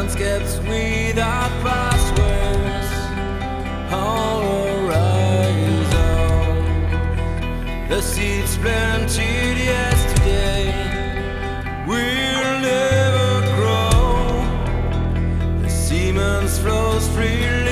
landscapes without passwords all horizon. The seeds planted yesterday will never grow. The semen flows freely.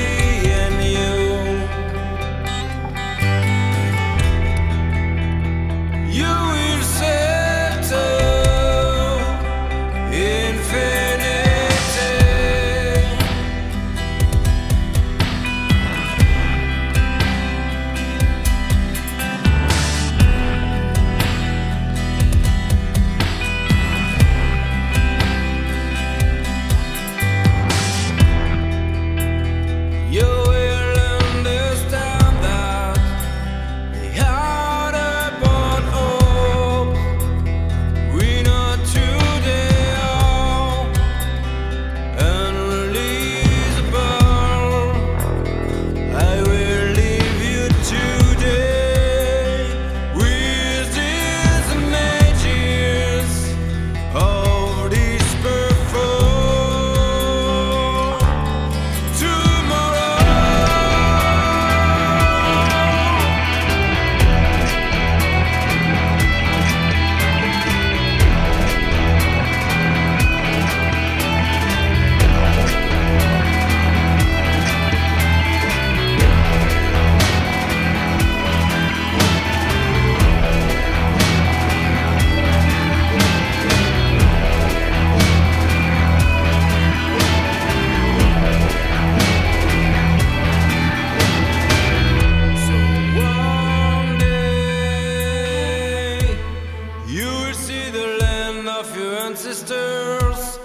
You will see the land of your ancestors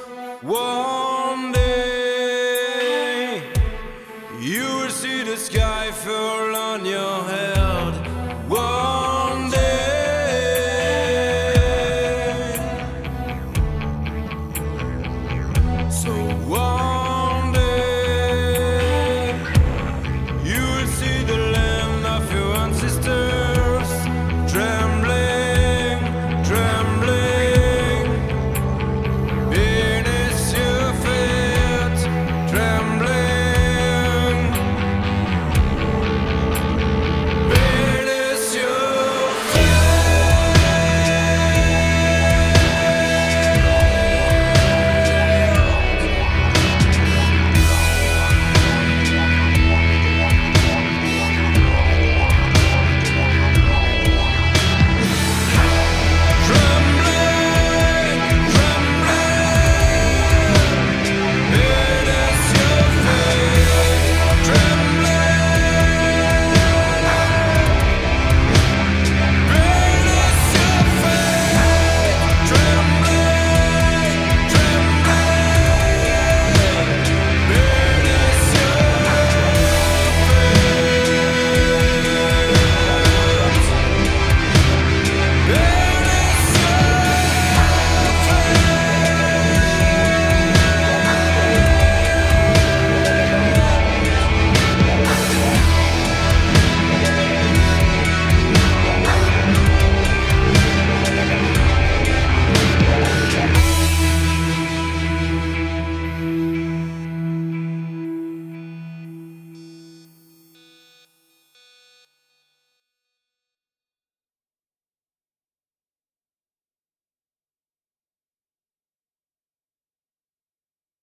one day. You will see the sky fall on your head.